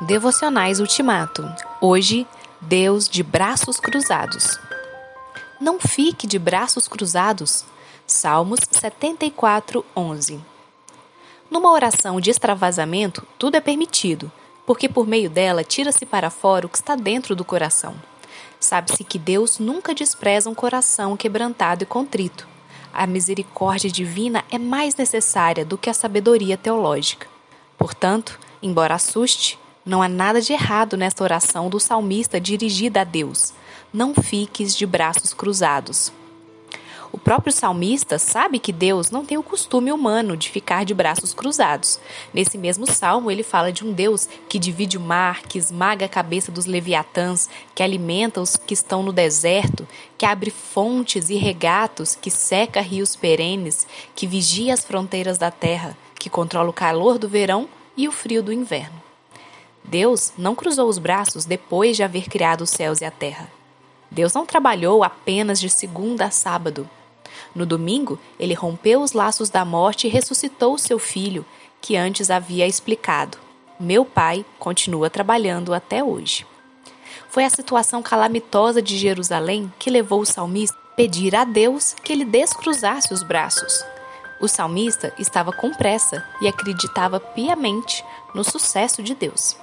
Devocionais Ultimato. Hoje, Deus de braços cruzados. Não fique de braços cruzados. Salmos 74, 11. Numa oração de extravasamento, tudo é permitido, porque por meio dela tira-se para fora o que está dentro do coração. Sabe-se que Deus nunca despreza um coração quebrantado e contrito. A misericórdia divina é mais necessária do que a sabedoria teológica. Portanto, embora assuste, não há nada de errado nesta oração do salmista dirigida a Deus. Não fiques de braços cruzados. O próprio salmista sabe que Deus não tem o costume humano de ficar de braços cruzados. Nesse mesmo salmo, ele fala de um Deus que divide o mar, que esmaga a cabeça dos leviatãs, que alimenta os que estão no deserto, que abre fontes e regatos, que seca rios perenes, que vigia as fronteiras da terra, que controla o calor do verão e o frio do inverno. Deus não cruzou os braços depois de haver criado os céus e a terra. Deus não trabalhou apenas de segunda a sábado. No domingo, ele rompeu os laços da morte e ressuscitou seu filho, que antes havia explicado: Meu pai continua trabalhando até hoje. Foi a situação calamitosa de Jerusalém que levou o salmista a pedir a Deus que ele descruzasse os braços. O salmista estava com pressa e acreditava piamente no sucesso de Deus.